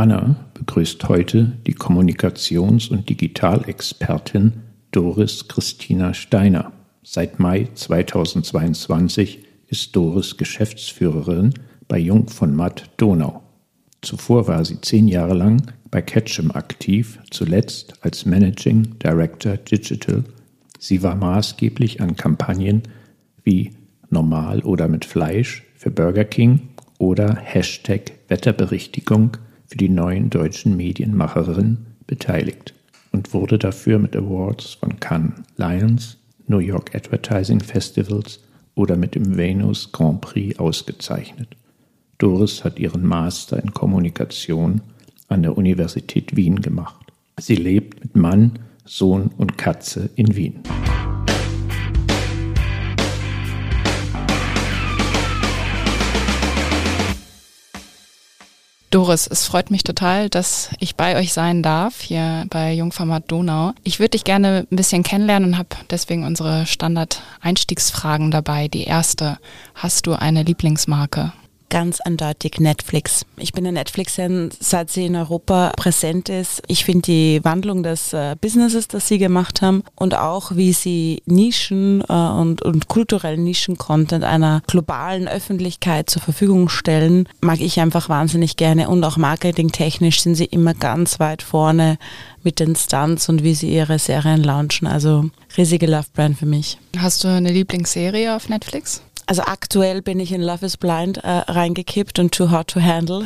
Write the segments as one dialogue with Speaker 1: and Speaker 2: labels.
Speaker 1: Hanna begrüßt heute die Kommunikations- und Digitalexpertin Doris Christina Steiner. Seit Mai 2022 ist Doris Geschäftsführerin bei Jung von Matt Donau. Zuvor war sie zehn Jahre lang bei Ketchum aktiv, zuletzt als Managing Director Digital. Sie war maßgeblich an Kampagnen wie Normal oder mit Fleisch für Burger King oder Hashtag Wetterberichtigung für die neuen deutschen Medienmacherinnen beteiligt und wurde dafür mit Awards von Cannes Lions, New York Advertising Festivals oder mit dem Venus Grand Prix ausgezeichnet. Doris hat ihren Master in Kommunikation an der Universität Wien gemacht. Sie lebt mit Mann, Sohn und Katze in Wien.
Speaker 2: Doris, es freut mich total, dass ich bei euch sein darf, hier bei Jungformat Donau. Ich würde dich gerne ein bisschen kennenlernen und habe deswegen unsere Standard-Einstiegsfragen dabei. Die erste, hast du eine Lieblingsmarke?
Speaker 3: Ganz eindeutig Netflix. Ich bin ein Netflix-Fan, seit sie in Europa präsent ist. Ich finde die Wandlung des äh, Businesses, das sie gemacht haben und auch wie sie Nischen äh, und, und kulturellen Nischen-Content einer globalen Öffentlichkeit zur Verfügung stellen, mag ich einfach wahnsinnig gerne und auch marketingtechnisch sind sie immer ganz weit vorne mit den Stunts und wie sie ihre Serien launchen. Also riesige Love-Brand für mich.
Speaker 2: Hast du eine Lieblingsserie auf Netflix?
Speaker 3: Also aktuell bin ich in Love is Blind äh, reingekippt und Too Hot to Handle.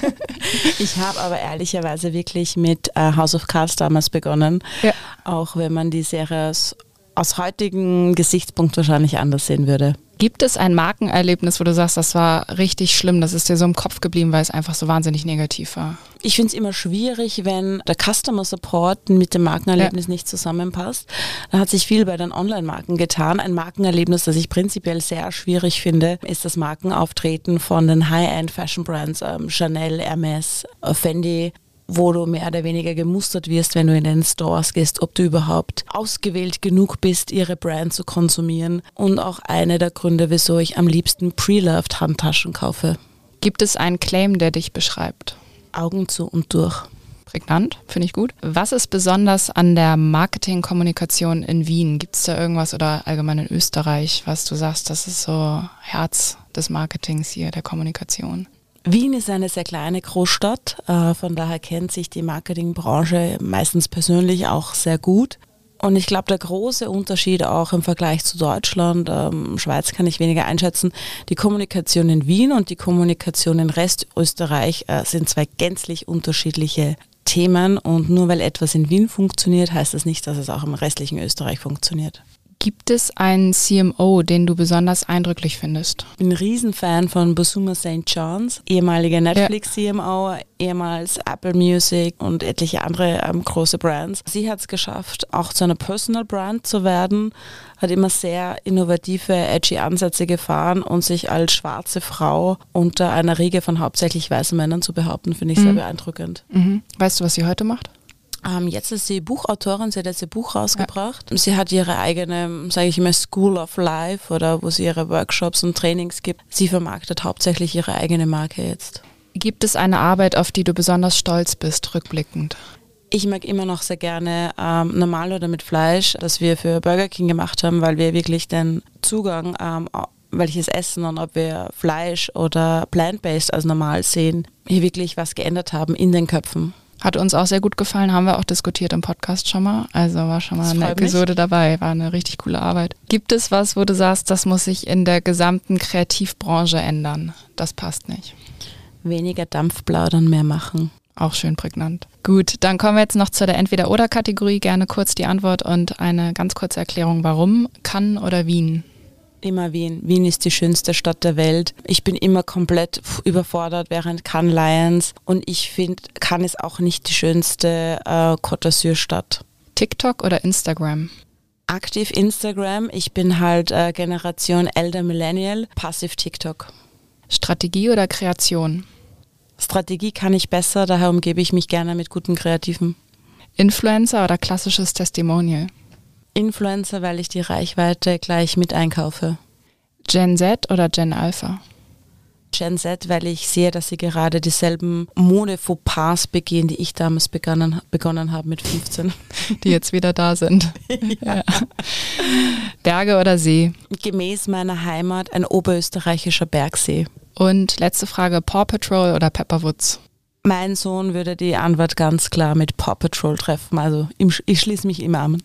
Speaker 3: ich habe aber ehrlicherweise wirklich mit äh, House of Cards damals begonnen. Ja. Auch wenn man die Serie aus, aus heutigem Gesichtspunkt wahrscheinlich anders sehen würde.
Speaker 2: Gibt es ein Markenerlebnis, wo du sagst, das war richtig schlimm, das ist dir so im Kopf geblieben, weil es einfach so wahnsinnig negativ war?
Speaker 3: Ich finde es immer schwierig, wenn der Customer Support mit dem Markenerlebnis ja. nicht zusammenpasst. Da hat sich viel bei den Online-Marken getan. Ein Markenerlebnis, das ich prinzipiell sehr schwierig finde, ist das Markenauftreten von den High-End-Fashion-Brands, ähm, Chanel, Hermes, Fendi, wo du mehr oder weniger gemustert wirst, wenn du in den Stores gehst, ob du überhaupt ausgewählt genug bist, ihre Brand zu konsumieren. Und auch einer der Gründe, wieso ich am liebsten Pre-Loved Handtaschen kaufe.
Speaker 2: Gibt es einen Claim, der dich beschreibt?
Speaker 3: Augen zu und durch.
Speaker 2: Prägnant, finde ich gut. Was ist besonders an der Marketingkommunikation in Wien? Gibt es da irgendwas oder allgemein in Österreich, was du sagst, das ist so Herz des Marketings hier, der Kommunikation?
Speaker 3: Wien ist eine sehr kleine Großstadt, äh, von daher kennt sich die Marketingbranche meistens persönlich auch sehr gut. Und ich glaube, der große Unterschied auch im Vergleich zu Deutschland, ähm, Schweiz kann ich weniger einschätzen, die Kommunikation in Wien und die Kommunikation in Restösterreich äh, sind zwei gänzlich unterschiedliche Themen. Und nur weil etwas in Wien funktioniert, heißt das nicht, dass es auch im restlichen Österreich funktioniert.
Speaker 2: Gibt es einen CMO, den du besonders eindrücklich findest?
Speaker 3: Ich bin ein Riesenfan von Basuma St. John's, ehemaliger Netflix-CMO, ehemals Apple Music und etliche andere ähm, große Brands. Sie hat es geschafft, auch zu einer Personal Brand zu werden, hat immer sehr innovative, edgy Ansätze gefahren und sich als schwarze Frau unter einer Riege von hauptsächlich weißen Männern zu behaupten, finde ich mhm. sehr beeindruckend.
Speaker 2: Mhm. Weißt du, was sie heute macht?
Speaker 3: Ähm, jetzt ist sie Buchautorin, sie hat jetzt ihr Buch rausgebracht. Ja. Sie hat ihre eigene, sage ich immer, School of Life oder wo sie ihre Workshops und Trainings gibt. Sie vermarktet hauptsächlich ihre eigene Marke jetzt.
Speaker 2: Gibt es eine Arbeit, auf die du besonders stolz bist, rückblickend?
Speaker 3: Ich mag immer noch sehr gerne ähm, normal oder mit Fleisch, das wir für Burger King gemacht haben, weil wir wirklich den Zugang ähm, welches Essen und ob wir Fleisch oder plant-based als normal sehen, hier wirklich was geändert haben in den Köpfen.
Speaker 2: Hat uns auch sehr gut gefallen, haben wir auch diskutiert im Podcast schon mal. Also war schon mal eine Episode mich. dabei, war eine richtig coole Arbeit. Gibt es was, wo du sagst, das muss sich in der gesamten Kreativbranche ändern? Das passt nicht.
Speaker 3: Weniger Dampfplaudern, mehr machen.
Speaker 2: Auch schön prägnant. Gut, dann kommen wir jetzt noch zu der Entweder-Oder-Kategorie. Gerne kurz die Antwort und eine ganz kurze Erklärung, warum Cannes oder Wien?
Speaker 3: Immer Wien. Wien ist die schönste Stadt der Welt. Ich bin immer komplett überfordert während Cannes Lions und ich finde, Cannes ist auch nicht die schönste äh, Côte d'Azur-Stadt.
Speaker 2: TikTok oder Instagram?
Speaker 3: Aktiv Instagram. Ich bin halt äh, Generation Elder Millennial, passiv TikTok.
Speaker 2: Strategie oder Kreation?
Speaker 3: Strategie kann ich besser, daher umgebe ich mich gerne mit guten Kreativen.
Speaker 2: Influencer oder klassisches Testimonial?
Speaker 3: Influencer, weil ich die Reichweite gleich mit einkaufe.
Speaker 2: Gen Z oder Gen Alpha?
Speaker 3: Gen Z, weil ich sehe, dass sie gerade dieselben Mode-Fauxpas begehen, die ich damals begonnen, begonnen habe mit 15.
Speaker 2: Die jetzt wieder da sind. ja. Ja. Berge oder See?
Speaker 3: Gemäß meiner Heimat ein oberösterreichischer Bergsee.
Speaker 2: Und letzte Frage, Paw Patrol oder Pepperwoods?
Speaker 3: Mein Sohn würde die Antwort ganz klar mit Paw Patrol treffen. Also ich schließe mich ihm an.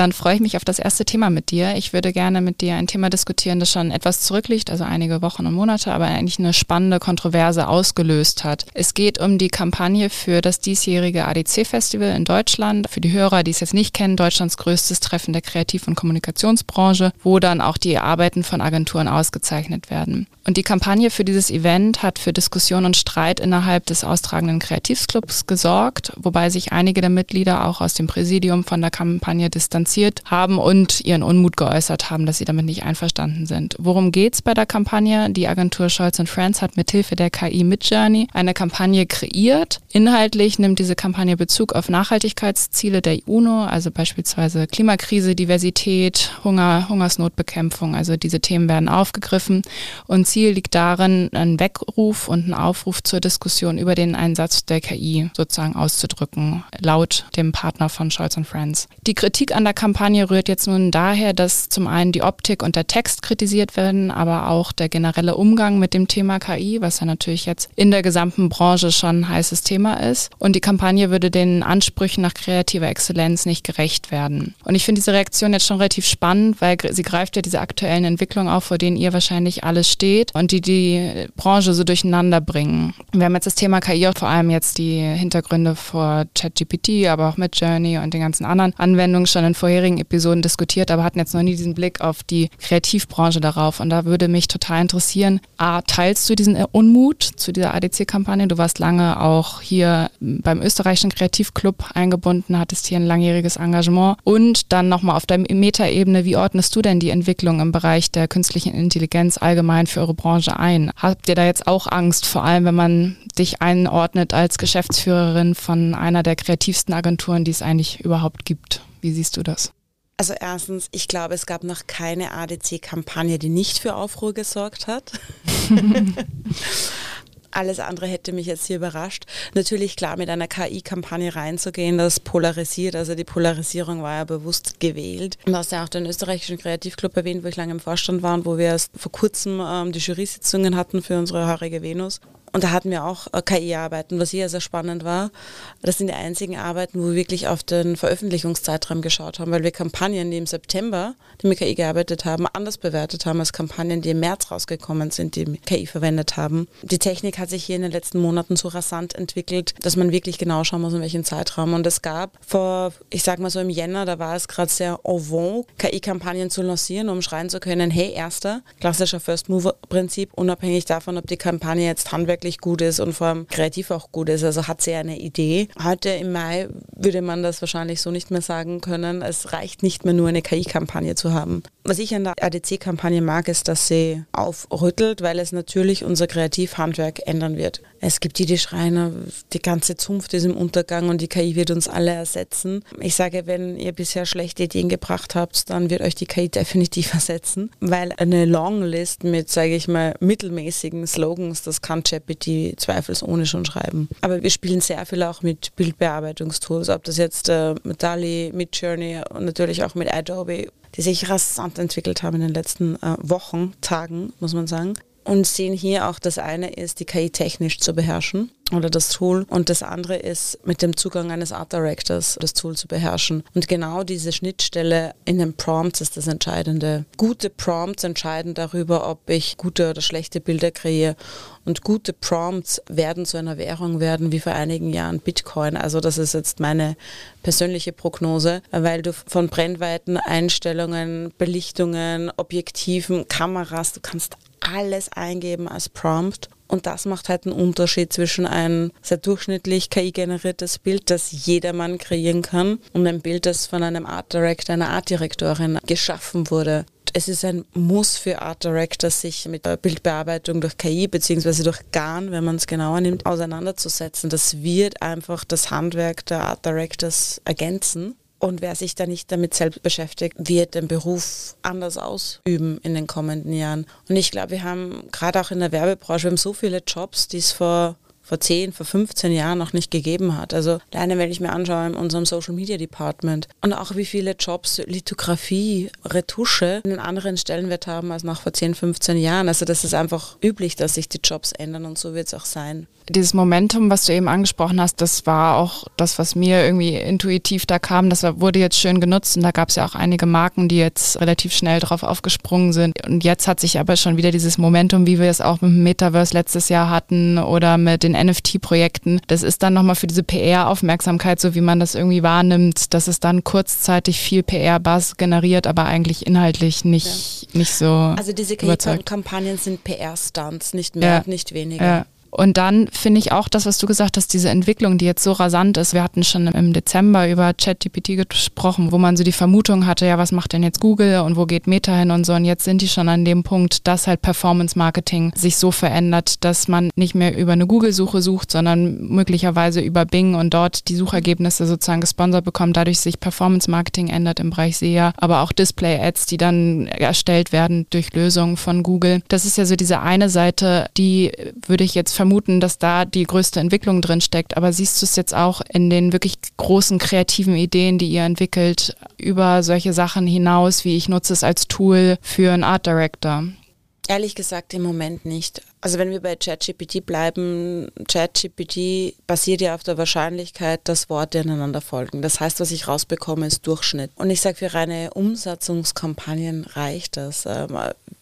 Speaker 2: Dann freue ich mich auf das erste Thema mit dir. Ich würde gerne mit dir ein Thema diskutieren, das schon etwas zurückliegt, also einige Wochen und Monate, aber eigentlich eine spannende Kontroverse ausgelöst hat. Es geht um die Kampagne für das diesjährige ADC-Festival in Deutschland. Für die Hörer, die es jetzt nicht kennen, Deutschlands größtes Treffen der Kreativ- und Kommunikationsbranche, wo dann auch die Arbeiten von Agenturen ausgezeichnet werden. Und die Kampagne für dieses Event hat für Diskussion und Streit innerhalb des austragenden Kreativclubs gesorgt, wobei sich einige der Mitglieder auch aus dem Präsidium von der Kampagne distanziert haben und ihren Unmut geäußert haben, dass sie damit nicht einverstanden sind. Worum geht's bei der Kampagne? Die Agentur Scholz Friends hat mithilfe der KI Midjourney eine Kampagne kreiert. Inhaltlich nimmt diese Kampagne Bezug auf Nachhaltigkeitsziele der UNO, also beispielsweise Klimakrise, Diversität, Hunger, Hungersnotbekämpfung. Also diese Themen werden aufgegriffen und Ziel liegt darin, einen Weckruf und einen Aufruf zur Diskussion über den Einsatz der KI sozusagen auszudrücken, laut dem Partner von Scholz Friends. Die Kritik an der Kampagne rührt jetzt nun daher, dass zum einen die Optik und der Text kritisiert werden, aber auch der generelle Umgang mit dem Thema KI, was ja natürlich jetzt in der gesamten Branche schon ein heißes Thema ist. Und die Kampagne würde den Ansprüchen nach kreativer Exzellenz nicht gerecht werden. Und ich finde diese Reaktion jetzt schon relativ spannend, weil sie greift ja diese aktuellen Entwicklungen auf, vor denen ihr wahrscheinlich alles steht und die die Branche so durcheinander bringen. Wir haben jetzt das Thema KI, vor allem jetzt die Hintergründe vor ChatGPT, aber auch mit Journey und den ganzen anderen Anwendungen schon in vorherigen Episoden diskutiert, aber hatten jetzt noch nie diesen Blick auf die Kreativbranche darauf. Und da würde mich total interessieren, A, teilst du diesen Unmut zu dieser ADC-Kampagne? Du warst lange auch hier beim österreichischen Kreativclub eingebunden, hattest hier ein langjähriges Engagement. Und dann nochmal auf der Metaebene, wie ordnest du denn die Entwicklung im Bereich der künstlichen Intelligenz allgemein für eure Branche ein? Habt ihr da jetzt auch Angst, vor allem wenn man dich einordnet als Geschäftsführerin von einer der kreativsten Agenturen, die es eigentlich überhaupt gibt? Wie siehst du das?
Speaker 3: Also erstens, ich glaube, es gab noch keine ADC-Kampagne, die nicht für Aufruhr gesorgt hat. Alles andere hätte mich jetzt hier überrascht. Natürlich klar, mit einer KI-Kampagne reinzugehen, das polarisiert. Also die Polarisierung war ja bewusst gewählt. Du hast ja auch den österreichischen Kreativclub erwähnt, wo ich lange im Vorstand war und wo wir erst vor kurzem ähm, die Jury-Sitzungen hatten für unsere haarige Venus. Und da hatten wir auch äh, KI-Arbeiten, was hier sehr spannend war. Das sind die einzigen Arbeiten, wo wir wirklich auf den Veröffentlichungszeitraum geschaut haben, weil wir Kampagnen, die im September, die mit KI gearbeitet haben, anders bewertet haben als Kampagnen, die im März rausgekommen sind, die KI verwendet haben. Die Technik hat sich hier in den letzten Monaten so rasant entwickelt, dass man wirklich genau schauen muss, in welchem Zeitraum. Und es gab vor, ich sag mal so im Jänner, da war es gerade sehr en vogue, KI-Kampagnen zu lancieren, um schreien zu können, hey, erster, klassischer First-Mover-Prinzip, unabhängig davon, ob die Kampagne jetzt Handwerk handwerklich gut ist und vor allem kreativ auch gut ist. Also hat sie eine Idee. Heute im Mai würde man das wahrscheinlich so nicht mehr sagen können. Es reicht nicht mehr nur eine KI-Kampagne zu haben. Was ich an der ADC-Kampagne mag, ist, dass sie aufrüttelt, weil es natürlich unser Kreativhandwerk ändern wird. Es gibt die, die schreien, die ganze Zunft ist im Untergang und die KI wird uns alle ersetzen. Ich sage, wenn ihr bisher schlechte Ideen gebracht habt, dann wird euch die KI definitiv ersetzen, weil eine Longlist mit, sage ich mal, mittelmäßigen Slogans, das kann ChatGPT zweifelsohne schon schreiben. Aber wir spielen sehr viel auch mit Bildbearbeitungstools, ob das jetzt äh, mit DALI, mit Journey und natürlich auch mit Adobe die sich rasant entwickelt haben in den letzten äh, Wochen, Tagen, muss man sagen. Und sehen hier auch, das eine ist, die KI technisch zu beherrschen oder das Tool. Und das andere ist, mit dem Zugang eines Art Directors das Tool zu beherrschen. Und genau diese Schnittstelle in den Prompts ist das Entscheidende. Gute Prompts entscheiden darüber, ob ich gute oder schlechte Bilder kreiere. Und gute Prompts werden zu einer Währung werden wie vor einigen Jahren Bitcoin. Also das ist jetzt meine persönliche Prognose, weil du von Brennweiten, Einstellungen, Belichtungen, Objektiven, Kameras, du kannst alles eingeben als Prompt und das macht halt einen Unterschied zwischen ein sehr durchschnittlich KI-generiertes Bild, das jedermann kreieren kann, und ein Bild, das von einem Art Director, einer Art Direktorin geschaffen wurde. Es ist ein Muss für Art Directors, sich mit Bildbearbeitung durch KI bzw. durch GAN, wenn man es genauer nimmt, auseinanderzusetzen. Das wird einfach das Handwerk der Art Directors ergänzen. Und wer sich da nicht damit selbst beschäftigt, wird den Beruf anders ausüben in den kommenden Jahren. Und ich glaube, wir haben gerade auch in der Werbebranche, wir haben so viele Jobs, die es vor vor 10, vor 15 Jahren noch nicht gegeben hat. Also alleine, wenn ich mir anschaue in unserem Social Media Department und auch wie viele Jobs Lithografie, Retusche einen anderen Stellenwert haben als noch vor 10, 15 Jahren. Also das ist einfach üblich, dass sich die Jobs ändern und so wird es auch sein.
Speaker 2: Dieses Momentum, was du eben angesprochen hast, das war auch das, was mir irgendwie intuitiv da kam. Das wurde jetzt schön genutzt und da gab es ja auch einige Marken, die jetzt relativ schnell drauf aufgesprungen sind. Und jetzt hat sich aber schon wieder dieses Momentum, wie wir es auch mit dem Metaverse letztes Jahr hatten oder mit den NFT-Projekten. Das ist dann nochmal für diese PR-Aufmerksamkeit, so wie man das irgendwie wahrnimmt, dass es dann kurzzeitig viel PR-Buzz generiert, aber eigentlich inhaltlich nicht, ja. nicht so.
Speaker 3: Also diese Kampagnen sind PR-Stunts, nicht mehr ja. und nicht weniger.
Speaker 2: Ja. Und dann finde ich auch das, was du gesagt hast, diese Entwicklung, die jetzt so rasant ist. Wir hatten schon im Dezember über ChatGPT gesprochen, wo man so die Vermutung hatte, ja, was macht denn jetzt Google und wo geht Meta hin und so. Und jetzt sind die schon an dem Punkt, dass halt Performance Marketing sich so verändert, dass man nicht mehr über eine Google-Suche sucht, sondern möglicherweise über Bing und dort die Suchergebnisse sozusagen gesponsert bekommt, dadurch sich Performance Marketing ändert im Bereich SEA, aber auch Display-Ads, die dann erstellt werden durch Lösungen von Google. Das ist ja so diese eine Seite, die würde ich jetzt vermuten, dass da die größte Entwicklung drin steckt. Aber siehst du es jetzt auch in den wirklich großen kreativen Ideen, die ihr entwickelt, über solche Sachen hinaus, wie ich nutze es als Tool für einen Art Director?
Speaker 3: Ehrlich gesagt im Moment nicht. Also wenn wir bei ChatGPT bleiben, ChatGPT basiert ja auf der Wahrscheinlichkeit, dass Worte ineinander folgen. Das heißt, was ich rausbekomme, ist Durchschnitt. Und ich sage, für reine Umsatzungskampagnen reicht das. Ähm,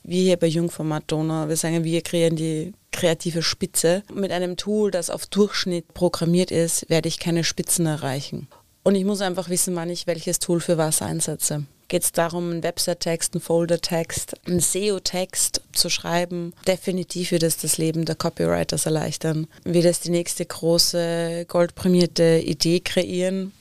Speaker 3: wir hier bei Jungformat Donau, wir sagen, wir kreieren die kreative Spitze. Mit einem Tool, das auf Durchschnitt programmiert ist, werde ich keine Spitzen erreichen. Und ich muss einfach wissen, wann ich welches Tool für was einsetze. Geht es darum, einen Website-Text, einen Folder-Text, einen SEO-Text zu schreiben? Definitiv wird es das Leben der Copywriters erleichtern. Wird es die nächste große goldprämierte Idee kreieren?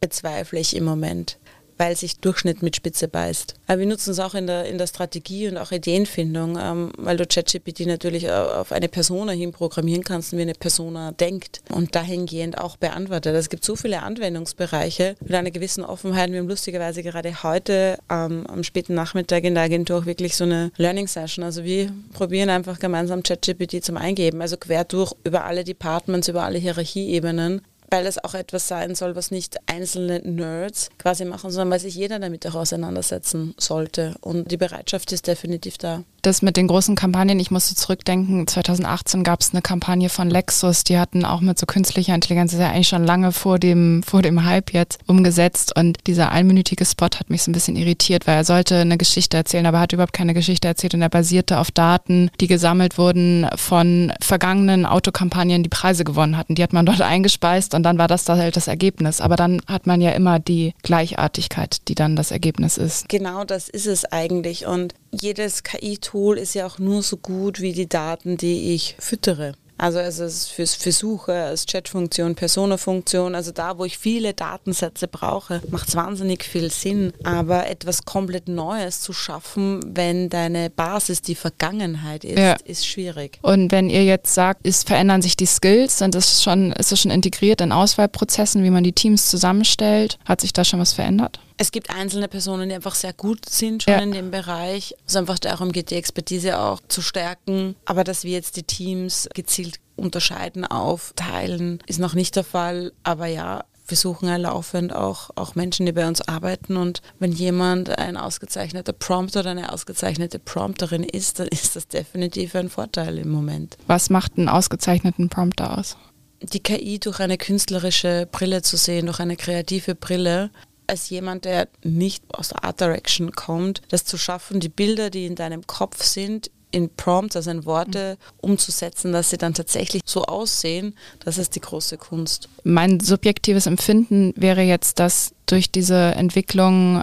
Speaker 3: Bezweifle ich im Moment weil sich Durchschnitt mit Spitze beißt. Aber wir nutzen es auch in der, in der Strategie und auch Ideenfindung, ähm, weil du ChatGPT natürlich auf eine Persona hin programmieren kannst, wie eine Persona denkt und dahingehend auch beantwortet. Es gibt so viele Anwendungsbereiche mit einer gewissen Offenheit. Wir haben lustigerweise gerade heute ähm, am späten Nachmittag in der Agentur wirklich so eine Learning Session. Also wir probieren einfach gemeinsam ChatGPT zum Eingeben, also quer durch über alle Departments, über alle Hierarchieebenen weil es auch etwas sein soll, was nicht einzelne Nerds quasi machen, sondern weil sich jeder damit auch auseinandersetzen sollte. Und die Bereitschaft ist definitiv da
Speaker 2: das mit den großen Kampagnen, ich musste zurückdenken, 2018 gab es eine Kampagne von Lexus, die hatten auch mit so künstlicher Intelligenz, das ist ja eigentlich schon lange vor dem, vor dem Hype jetzt umgesetzt und dieser einminütige Spot hat mich so ein bisschen irritiert, weil er sollte eine Geschichte erzählen, aber er hat überhaupt keine Geschichte erzählt und er basierte auf Daten, die gesammelt wurden von vergangenen Autokampagnen, die Preise gewonnen hatten. Die hat man dort eingespeist und dann war das halt das Ergebnis. Aber dann hat man ja immer die Gleichartigkeit, die dann das Ergebnis ist.
Speaker 3: Genau das ist es eigentlich und jedes KI-Tool ist ja auch nur so gut wie die Daten, die ich füttere. Also es ist fürs Versuche, als Chatfunktion, Persona-Funktion, also da, wo ich viele Datensätze brauche, macht es wahnsinnig viel Sinn. Aber etwas komplett Neues zu schaffen, wenn deine Basis die Vergangenheit ist, ja. ist schwierig.
Speaker 2: Und wenn ihr jetzt sagt, ist, verändern sich die Skills, sind das schon, ist das schon integriert in Auswahlprozessen, wie man die Teams zusammenstellt? Hat sich da schon was verändert?
Speaker 3: Es gibt einzelne Personen, die einfach sehr gut sind schon ja. in dem Bereich. Es einfach darum geht, die Expertise auch zu stärken. Aber dass wir jetzt die Teams gezielt unterscheiden, aufteilen, ist noch nicht der Fall. Aber ja, wir suchen ja laufend auch, auch Menschen, die bei uns arbeiten. Und wenn jemand ein ausgezeichneter Prompter oder eine ausgezeichnete Prompterin ist, dann ist das definitiv ein Vorteil im Moment.
Speaker 2: Was macht einen ausgezeichneten Prompter aus?
Speaker 3: Die KI durch eine künstlerische Brille zu sehen, durch eine kreative Brille, als jemand, der nicht aus Art Direction kommt, das zu schaffen, die Bilder, die in deinem Kopf sind, in Prompts, also in Worte umzusetzen, dass sie dann tatsächlich so aussehen, das ist die große Kunst.
Speaker 2: Mein subjektives Empfinden wäre jetzt, dass durch diese Entwicklung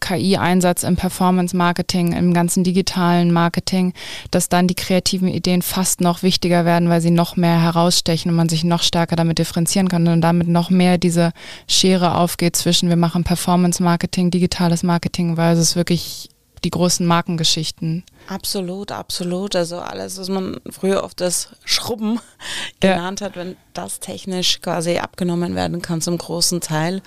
Speaker 2: KI-Einsatz im Performance-Marketing, im ganzen digitalen Marketing, dass dann die kreativen Ideen fast noch wichtiger werden, weil sie noch mehr herausstechen und man sich noch stärker damit differenzieren kann und damit noch mehr diese Schere aufgeht zwischen wir machen Performance-Marketing, digitales Marketing, weil es wirklich die großen Markengeschichten.
Speaker 3: Absolut, absolut. Also alles, was man früher oft das Schrubben ja. genannt hat, wenn das technisch quasi abgenommen werden kann zum großen Teil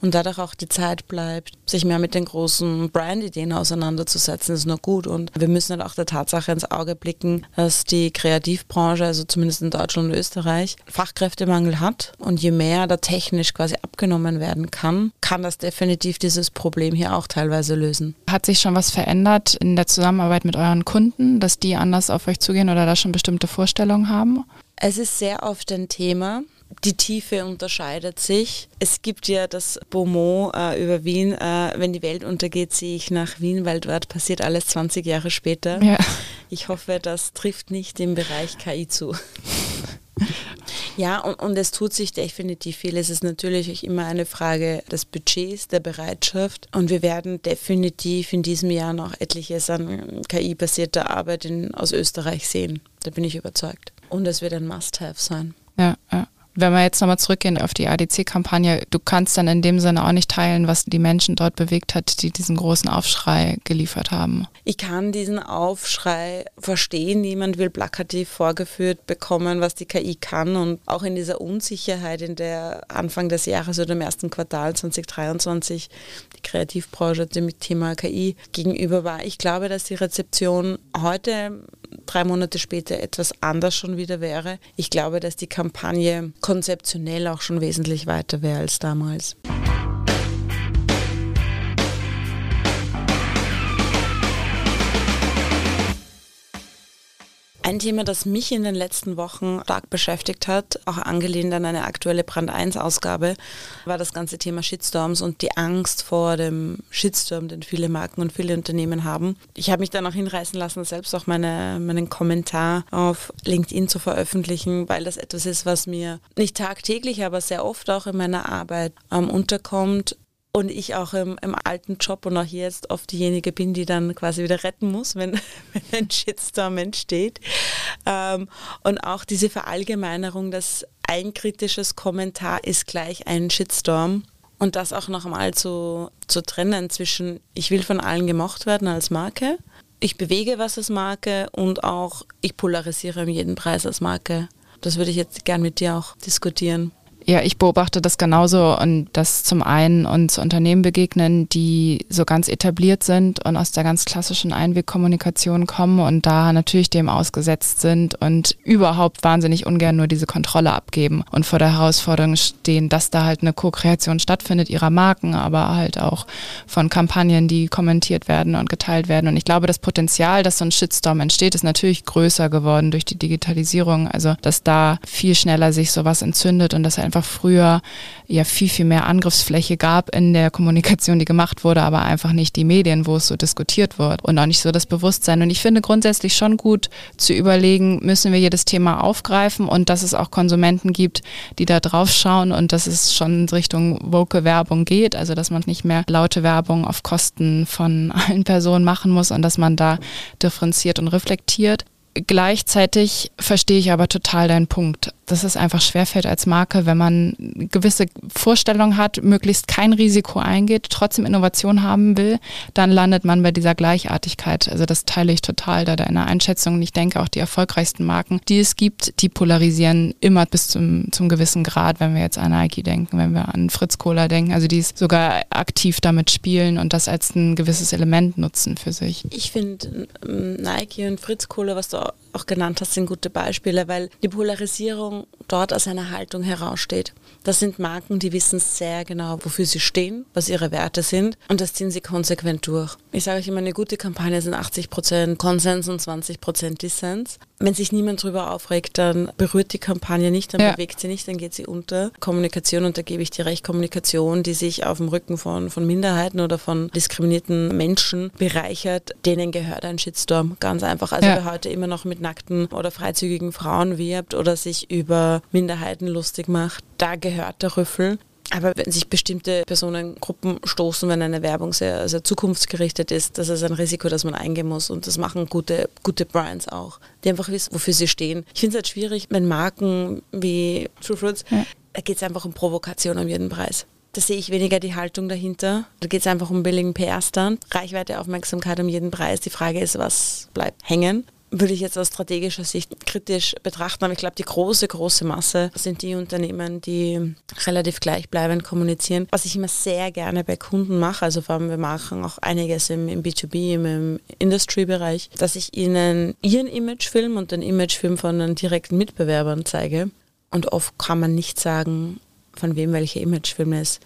Speaker 3: und dadurch auch die Zeit bleibt, sich mehr mit den großen Brand-Ideen auseinanderzusetzen, ist nur gut. Und wir müssen halt auch der Tatsache ins Auge blicken, dass die Kreativbranche, also zumindest in Deutschland und Österreich, Fachkräftemangel hat. Und je mehr da technisch quasi abgenommen werden kann, kann das definitiv dieses Problem hier auch teilweise lösen.
Speaker 2: Hat sich schon was verändert in der Zusammenarbeit mit euren Kunden, dass die anders auf euch zugehen oder da schon bestimmte Vorstellungen haben?
Speaker 3: Es ist sehr oft ein Thema. Die Tiefe unterscheidet sich. Es gibt ja das Beaumont äh, über Wien, äh, wenn die Welt untergeht, sehe ich nach Wien, weil dort passiert alles 20 Jahre später. Ja. Ich hoffe, das trifft nicht im Bereich KI zu. Ja, und, und es tut sich definitiv viel. Es ist natürlich immer eine Frage des Budgets, der Bereitschaft. Und wir werden definitiv in diesem Jahr noch etliches an KI-basierter Arbeit in, aus Österreich sehen. Da bin ich überzeugt. Und es wird ein Must-Have sein.
Speaker 2: Ja, ja. Wenn wir jetzt nochmal zurückgehen auf die ADC-Kampagne, du kannst dann in dem Sinne auch nicht teilen, was die Menschen dort bewegt hat, die diesen großen Aufschrei geliefert haben.
Speaker 3: Ich kann diesen Aufschrei verstehen. Niemand will plakativ vorgeführt bekommen, was die KI kann. Und auch in dieser Unsicherheit, in der Anfang des Jahres oder im ersten Quartal 2023 die Kreativbranche dem Thema KI gegenüber war. Ich glaube, dass die Rezeption heute drei Monate später etwas anders schon wieder wäre. Ich glaube, dass die Kampagne konzeptionell auch schon wesentlich weiter wäre als damals. Ein Thema, das mich in den letzten Wochen stark beschäftigt hat, auch angelehnt an eine aktuelle Brand 1 Ausgabe, war das ganze Thema Shitstorms und die Angst vor dem Shitstorm, den viele Marken und viele Unternehmen haben. Ich habe mich dann auch hinreißen lassen, selbst auch meine, meinen Kommentar auf LinkedIn zu veröffentlichen, weil das etwas ist, was mir nicht tagtäglich, aber sehr oft auch in meiner Arbeit ähm, unterkommt und ich auch im, im, alten Job und auch jetzt oft diejenige bin, die dann quasi wieder retten muss, wenn, wenn ein Shitstorm entsteht. Ähm, und auch diese Verallgemeinerung, dass ein kritisches Kommentar ist gleich ein Shitstorm. Und das auch noch einmal zu, zu trennen zwischen, ich will von allen gemocht werden als Marke, ich bewege was als Marke und auch ich polarisiere um jeden Preis als Marke. Das würde ich jetzt gern mit dir auch diskutieren.
Speaker 2: Ja, ich beobachte das genauso und das zum einen uns Unternehmen begegnen, die so ganz etabliert sind und aus der ganz klassischen Einwegkommunikation kommen und da natürlich dem ausgesetzt sind und überhaupt wahnsinnig ungern nur diese Kontrolle abgeben und vor der Herausforderung stehen, dass da halt eine Co-Kreation stattfindet ihrer Marken, aber halt auch von Kampagnen, die kommentiert werden und geteilt werden. Und ich glaube, das Potenzial, dass so ein Shitstorm entsteht, ist natürlich größer geworden durch die Digitalisierung. Also, dass da viel schneller sich sowas entzündet und dass einfach einfach früher ja viel, viel mehr Angriffsfläche gab in der Kommunikation, die gemacht wurde, aber einfach nicht die Medien, wo es so diskutiert wird und auch nicht so das Bewusstsein. Und ich finde grundsätzlich schon gut zu überlegen, müssen wir jedes Thema aufgreifen und dass es auch Konsumenten gibt, die da drauf schauen und dass es schon in Richtung woke Werbung geht, also dass man nicht mehr laute Werbung auf Kosten von allen Personen machen muss und dass man da differenziert und reflektiert. Gleichzeitig verstehe ich aber total deinen Punkt dass es einfach schwerfällt als Marke, wenn man gewisse Vorstellungen hat, möglichst kein Risiko eingeht, trotzdem Innovation haben will, dann landet man bei dieser Gleichartigkeit. Also das teile ich total da deine Einschätzung. Ich denke auch die erfolgreichsten Marken, die es gibt, die polarisieren immer bis zum, zum gewissen Grad, wenn wir jetzt an Nike denken, wenn wir an Fritz Kohler denken, also die sogar aktiv damit spielen und das als ein gewisses Element nutzen für sich.
Speaker 3: Ich finde ähm, Nike und Fritz Kohler, was du auch genannt hast, sind gute Beispiele, weil die Polarisierung dort aus einer Haltung heraussteht. Das sind Marken, die wissen sehr genau, wofür sie stehen, was ihre Werte sind und das ziehen sie konsequent durch. Ich sage euch immer, eine gute Kampagne sind 80% Konsens und 20% Dissens. Wenn sich niemand darüber aufregt, dann berührt die Kampagne nicht, dann ja. bewegt sie nicht, dann geht sie unter. Kommunikation, und da gebe ich dir recht, Kommunikation, die sich auf dem Rücken von, von Minderheiten oder von diskriminierten Menschen bereichert, denen gehört ein Shitstorm. Ganz einfach. Also ja. wer heute immer noch mit nackten oder freizügigen Frauen wirbt oder sich über Minderheiten lustig macht, da gehört der Rüffel. Aber wenn sich bestimmte Personengruppen stoßen, wenn eine Werbung sehr, sehr zukunftsgerichtet ist, das ist ein Risiko, das man eingehen muss. Und das machen gute, gute Brands auch, die einfach wissen, wofür sie stehen. Ich finde es halt schwierig, wenn Marken wie True Fruits, ja. da geht es einfach um Provokation um jeden Preis. Da sehe ich weniger die Haltung dahinter. Da geht es einfach um billigen PR-Stand, Reichweite, Aufmerksamkeit um jeden Preis. Die Frage ist, was bleibt hängen würde ich jetzt aus strategischer Sicht kritisch betrachten. Aber ich glaube, die große, große Masse sind die Unternehmen, die relativ gleichbleibend kommunizieren. Was ich immer sehr gerne bei Kunden mache, also vor allem wir machen auch einiges im, im B2B, im, im Industry-Bereich, dass ich ihnen ihren Imagefilm und den Imagefilm von den direkten Mitbewerbern zeige. Und oft kann man nicht sagen, von wem welcher Imagefilm ist.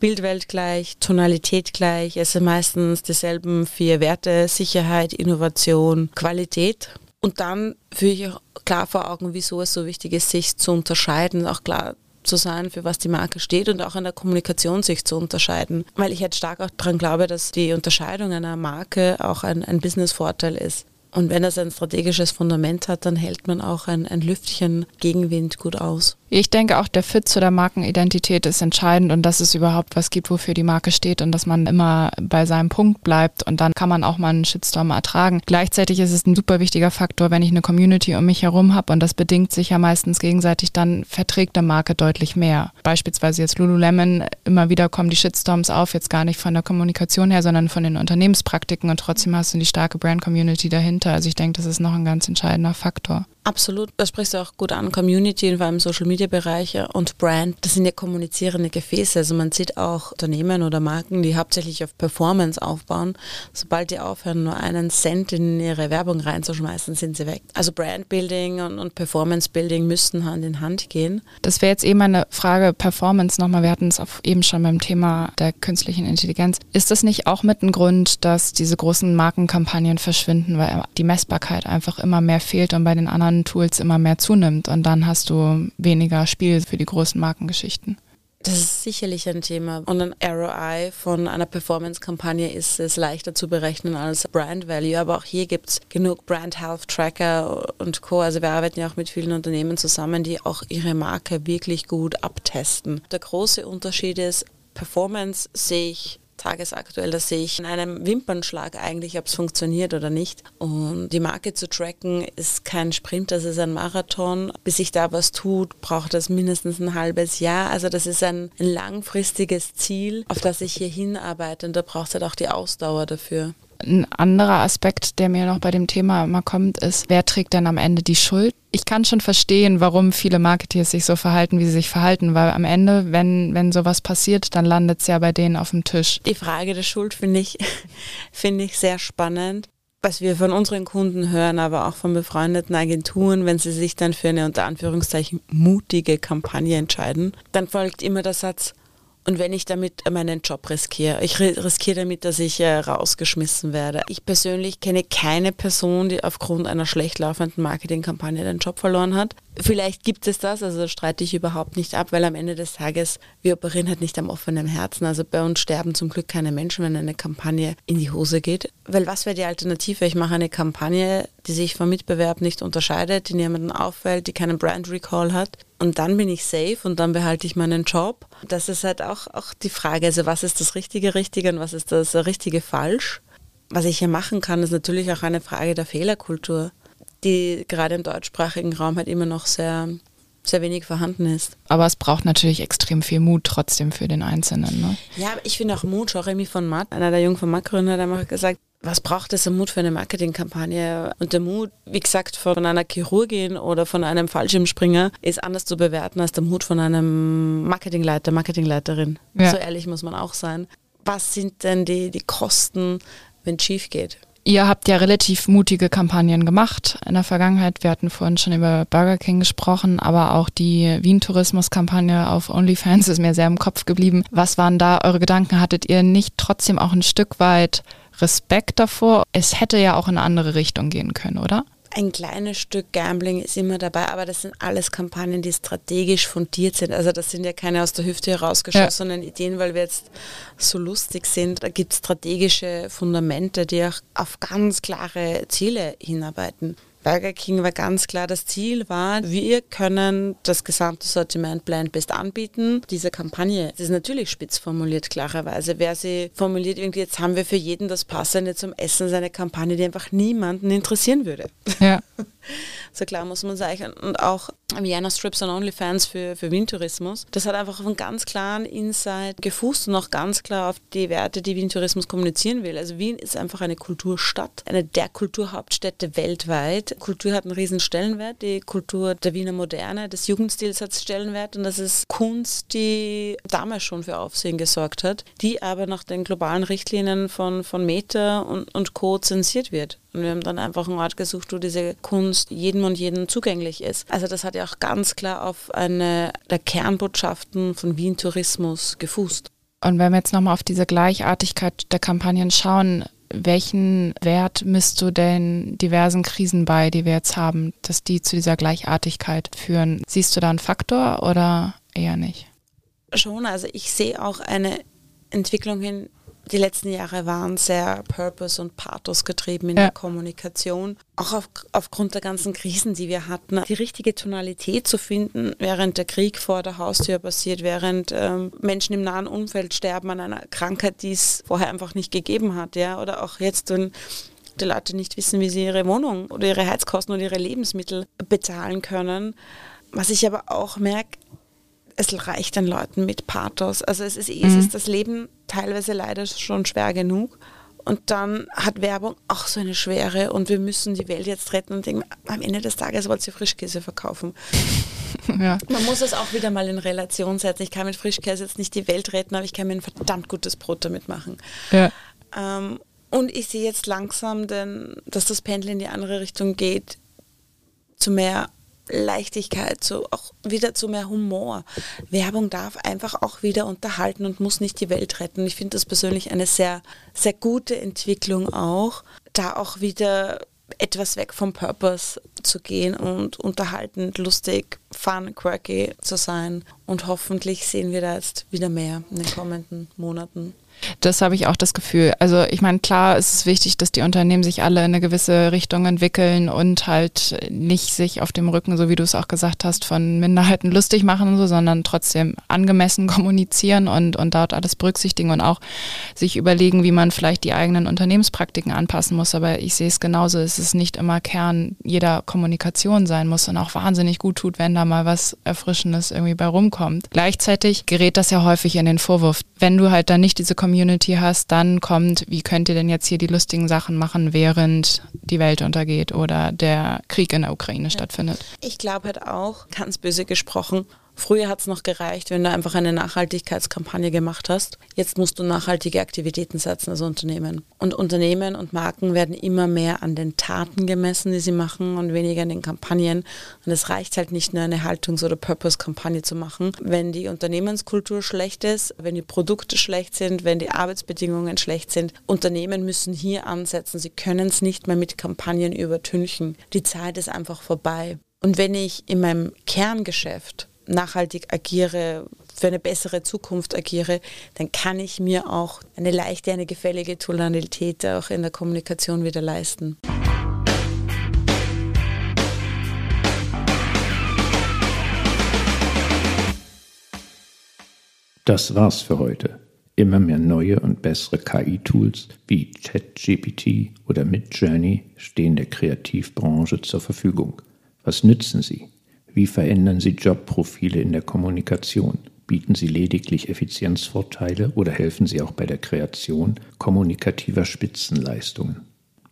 Speaker 3: Bildwelt gleich, Tonalität gleich. Es sind meistens dieselben vier Werte, Sicherheit, Innovation, Qualität. Und dann führe ich auch klar vor Augen, wieso es so wichtig ist, sich zu unterscheiden, auch klar zu sein, für was die Marke steht und auch in der Kommunikation sich zu unterscheiden. Weil ich jetzt stark auch daran glaube, dass die Unterscheidung einer Marke auch ein, ein Business-Vorteil ist. Und wenn das ein strategisches Fundament hat, dann hält man auch ein, ein Lüftchen Gegenwind gut aus.
Speaker 2: Ich denke auch, der Fit zu der Markenidentität ist entscheidend und dass es überhaupt was gibt, wofür die Marke steht und dass man immer bei seinem Punkt bleibt und dann kann man auch mal einen Shitstorm ertragen. Gleichzeitig ist es ein super wichtiger Faktor, wenn ich eine Community um mich herum habe und das bedingt sich ja meistens gegenseitig, dann verträgt der Marke deutlich mehr. Beispielsweise jetzt Lululemon, immer wieder kommen die Shitstorms auf, jetzt gar nicht von der Kommunikation her, sondern von den Unternehmenspraktiken und trotzdem hast du die starke Brand-Community dahinter. Also ich denke, das ist noch ein ganz entscheidender Faktor.
Speaker 3: Absolut, da sprichst du auch gut an. Community, vor allem Social Media Bereiche und Brand, das sind ja kommunizierende Gefäße. Also man sieht auch Unternehmen oder Marken, die hauptsächlich auf Performance aufbauen. Sobald die aufhören, nur einen Cent in ihre Werbung reinzuschmeißen, sind sie weg. Also Brandbuilding und, und Performance Building müssten Hand in Hand gehen.
Speaker 2: Das wäre jetzt eben eine Frage Performance nochmal. Wir hatten es eben schon beim Thema der künstlichen Intelligenz. Ist das nicht auch mit ein Grund, dass diese großen Markenkampagnen verschwinden, weil die Messbarkeit einfach immer mehr fehlt und bei den anderen Tools immer mehr zunimmt und dann hast du weniger Spiel für die großen Markengeschichten.
Speaker 3: Das ist sicherlich ein Thema. Und ein ROI von einer Performance-Kampagne ist es leichter zu berechnen als Brand Value. Aber auch hier gibt es genug Brand Health Tracker und Co. Also wir arbeiten ja auch mit vielen Unternehmen zusammen, die auch ihre Marke wirklich gut abtesten. Der große Unterschied ist, Performance sehe ich tagesaktuell, da sehe ich in einem Wimpernschlag eigentlich, ob es funktioniert oder nicht. Und die Marke zu tracken ist kein Sprint, das ist ein Marathon. Bis sich da was tut, braucht das mindestens ein halbes Jahr. Also das ist ein, ein langfristiges Ziel, auf das ich hier hinarbeite und da braucht es halt auch die Ausdauer dafür.
Speaker 2: Ein anderer Aspekt, der mir noch bei dem Thema immer kommt, ist, wer trägt denn am Ende die Schuld? Ich kann schon verstehen, warum viele Marketeers sich so verhalten, wie sie sich verhalten, weil am Ende, wenn, wenn sowas passiert, dann landet es ja bei denen auf dem Tisch.
Speaker 3: Die Frage der Schuld finde ich, finde ich sehr spannend. Was wir von unseren Kunden hören, aber auch von befreundeten Agenturen, wenn sie sich dann für eine unter Anführungszeichen mutige Kampagne entscheiden, dann folgt immer der Satz, und wenn ich damit meinen Job riskiere, ich riskiere damit, dass ich äh, rausgeschmissen werde. Ich persönlich kenne keine Person, die aufgrund einer schlecht laufenden Marketingkampagne den Job verloren hat. Vielleicht gibt es das, also das streite ich überhaupt nicht ab, weil am Ende des Tages, wir operieren halt nicht am offenen Herzen. Also bei uns sterben zum Glück keine Menschen, wenn eine Kampagne in die Hose geht. Weil was wäre die Alternative? Ich mache eine Kampagne, die sich vom Mitbewerb nicht unterscheidet, die niemanden auffällt, die keinen Brand Recall hat. Und dann bin ich safe und dann behalte ich meinen Job. Das ist halt auch, auch die Frage, also was ist das richtige Richtige und was ist das richtige Falsch? Was ich hier machen kann, ist natürlich auch eine Frage der Fehlerkultur die gerade im deutschsprachigen Raum halt immer noch sehr, sehr wenig vorhanden ist.
Speaker 2: Aber es braucht natürlich extrem viel Mut trotzdem für den Einzelnen. Ne?
Speaker 3: Ja, ich finde auch Mut. Jeremy von Matt, einer der Jungen von Matt Gründer, hat einmal gesagt, was braucht es Mut für eine Marketingkampagne? Und der Mut, wie gesagt, von einer Chirurgin oder von einem Fallschirmspringer ist anders zu bewerten als der Mut von einem Marketingleiter, Marketingleiterin. Ja. So ehrlich muss man auch sein. Was sind denn die, die Kosten, wenn es schief geht?
Speaker 2: Ihr habt ja relativ mutige Kampagnen gemacht in der Vergangenheit. Wir hatten vorhin schon über Burger King gesprochen, aber auch die Wien-Tourismus-Kampagne auf OnlyFans ist mir sehr im Kopf geblieben. Was waren da eure Gedanken? Hattet ihr nicht trotzdem auch ein Stück weit Respekt davor? Es hätte ja auch in eine andere Richtung gehen können, oder?
Speaker 3: Ein kleines Stück Gambling ist immer dabei, aber das sind alles Kampagnen, die strategisch fundiert sind. Also das sind ja keine aus der Hüfte herausgeschossenen ja. Ideen, weil wir jetzt so lustig sind. Da gibt es strategische Fundamente, die auch auf ganz klare Ziele hinarbeiten. Burger King war ganz klar, das Ziel war, wir können das gesamte Sortiment Plant-Based anbieten. Diese Kampagne ist natürlich spitz formuliert, klarerweise. Wer sie formuliert, irgendwie jetzt haben wir für jeden das Passende zum Essen, seine Kampagne, die einfach niemanden interessieren würde. Ja. So klar muss man sagen. Und auch Vienna Strips und OnlyFans für, für Wien-Tourismus. Das hat einfach auf einen ganz klaren Insight gefußt und auch ganz klar auf die Werte, die Wien-Tourismus kommunizieren will. Also Wien ist einfach eine Kulturstadt, eine der Kulturhauptstädte weltweit. Kultur hat einen riesen Stellenwert. Die Kultur der Wiener Moderne, des Jugendstils hat Stellenwert und das ist Kunst, die damals schon für Aufsehen gesorgt hat, die aber nach den globalen Richtlinien von, von Meta und, und Co. zensiert wird. Und wir haben dann einfach einen Ort gesucht, wo diese Kunst jedem und jedem zugänglich ist. Also das hat ja auch ganz klar auf eine der Kernbotschaften von Wien Tourismus gefußt.
Speaker 2: Und wenn wir jetzt nochmal auf diese Gleichartigkeit der Kampagnen schauen, welchen Wert misst du denn diversen Krisen bei, die wir jetzt haben, dass die zu dieser Gleichartigkeit führen? Siehst du da einen Faktor oder eher nicht?
Speaker 3: Schon, also ich sehe auch eine Entwicklung hin, die letzten Jahre waren sehr Purpose und Pathos getrieben in ja. der Kommunikation. Auch auf, aufgrund der ganzen Krisen, die wir hatten, die richtige Tonalität zu finden, während der Krieg vor der Haustür passiert, während ähm, Menschen im nahen Umfeld sterben an einer Krankheit, die es vorher einfach nicht gegeben hat, ja, oder auch jetzt, wenn die Leute nicht wissen, wie sie ihre Wohnung oder ihre Heizkosten oder ihre Lebensmittel bezahlen können. Was ich aber auch merke, es reicht den Leuten mit Pathos. Also es ist, mhm. es ist das Leben teilweise leider schon schwer genug. Und dann hat Werbung auch so eine Schwere und wir müssen die Welt jetzt retten und denken, am Ende des Tages wollt ihr Frischkäse verkaufen. Ja. Man muss es auch wieder mal in Relation setzen. Ich kann mit Frischkäse jetzt nicht die Welt retten, aber ich kann mir ein verdammt gutes Brot damit machen. Ja. Ähm, und ich sehe jetzt langsam, denn, dass das Pendel in die andere Richtung geht, zu mehr Leichtigkeit, so auch wieder zu mehr Humor. Werbung darf einfach auch wieder unterhalten und muss nicht die Welt retten. Ich finde das persönlich eine sehr, sehr gute Entwicklung auch, da auch wieder etwas weg vom Purpose zu gehen und unterhaltend, lustig, fun, quirky zu sein. Und hoffentlich sehen wir da jetzt wieder mehr in den kommenden Monaten.
Speaker 2: Das habe ich auch das Gefühl. Also ich meine, klar ist es wichtig, dass die Unternehmen sich alle in eine gewisse Richtung entwickeln und halt nicht sich auf dem Rücken, so wie du es auch gesagt hast, von Minderheiten lustig machen und so, sondern trotzdem angemessen kommunizieren und, und dort alles berücksichtigen und auch sich überlegen, wie man vielleicht die eigenen Unternehmenspraktiken anpassen muss. Aber ich sehe es genauso, es ist nicht immer Kern jeder Kommunikation sein muss und auch wahnsinnig gut tut, wenn da mal was Erfrischendes irgendwie bei rumkommt. Gleichzeitig gerät das ja häufig in den Vorwurf. Wenn du halt dann nicht diese Community hast, dann kommt, wie könnt ihr denn jetzt hier die lustigen Sachen machen, während die Welt untergeht oder der Krieg in der Ukraine stattfindet.
Speaker 3: Ich glaube halt auch, ganz böse gesprochen, Früher hat es noch gereicht, wenn du einfach eine Nachhaltigkeitskampagne gemacht hast. Jetzt musst du nachhaltige Aktivitäten setzen als Unternehmen. Und Unternehmen und Marken werden immer mehr an den Taten gemessen, die sie machen und weniger an den Kampagnen. Und es reicht halt nicht nur eine Haltungs- oder Purpose-Kampagne zu machen. Wenn die Unternehmenskultur schlecht ist, wenn die Produkte schlecht sind, wenn die Arbeitsbedingungen schlecht sind, Unternehmen müssen hier ansetzen. Sie können es nicht mehr mit Kampagnen übertünchen. Die Zeit ist einfach vorbei. Und wenn ich in meinem Kerngeschäft nachhaltig agiere, für eine bessere Zukunft agiere, dann kann ich mir auch eine leichte, eine gefällige Tonalität auch in der Kommunikation wieder leisten.
Speaker 1: Das war's für heute. Immer mehr neue und bessere KI-Tools wie ChatGPT oder Midjourney stehen der Kreativbranche zur Verfügung. Was nützen sie? Wie verändern Sie Jobprofile in der Kommunikation? Bieten Sie lediglich Effizienzvorteile oder helfen Sie auch bei der Kreation kommunikativer Spitzenleistungen?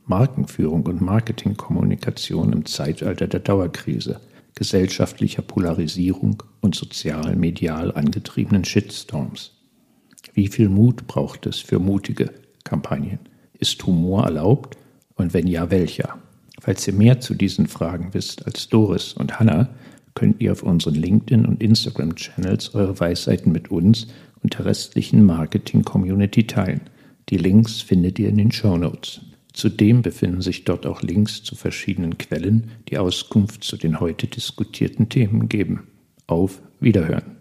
Speaker 1: Markenführung und Marketingkommunikation im Zeitalter der Dauerkrise, gesellschaftlicher Polarisierung und sozial-medial angetriebenen Shitstorms. Wie viel Mut braucht es für mutige Kampagnen? Ist Humor erlaubt und wenn ja, welcher? Falls ihr mehr zu diesen Fragen wisst als Doris und Hannah, könnt ihr auf unseren LinkedIn- und Instagram-Channels eure Weisheiten mit uns und der restlichen Marketing-Community teilen. Die Links findet ihr in den Show Notes. Zudem befinden sich dort auch Links zu verschiedenen Quellen, die Auskunft zu den heute diskutierten Themen geben. Auf Wiederhören!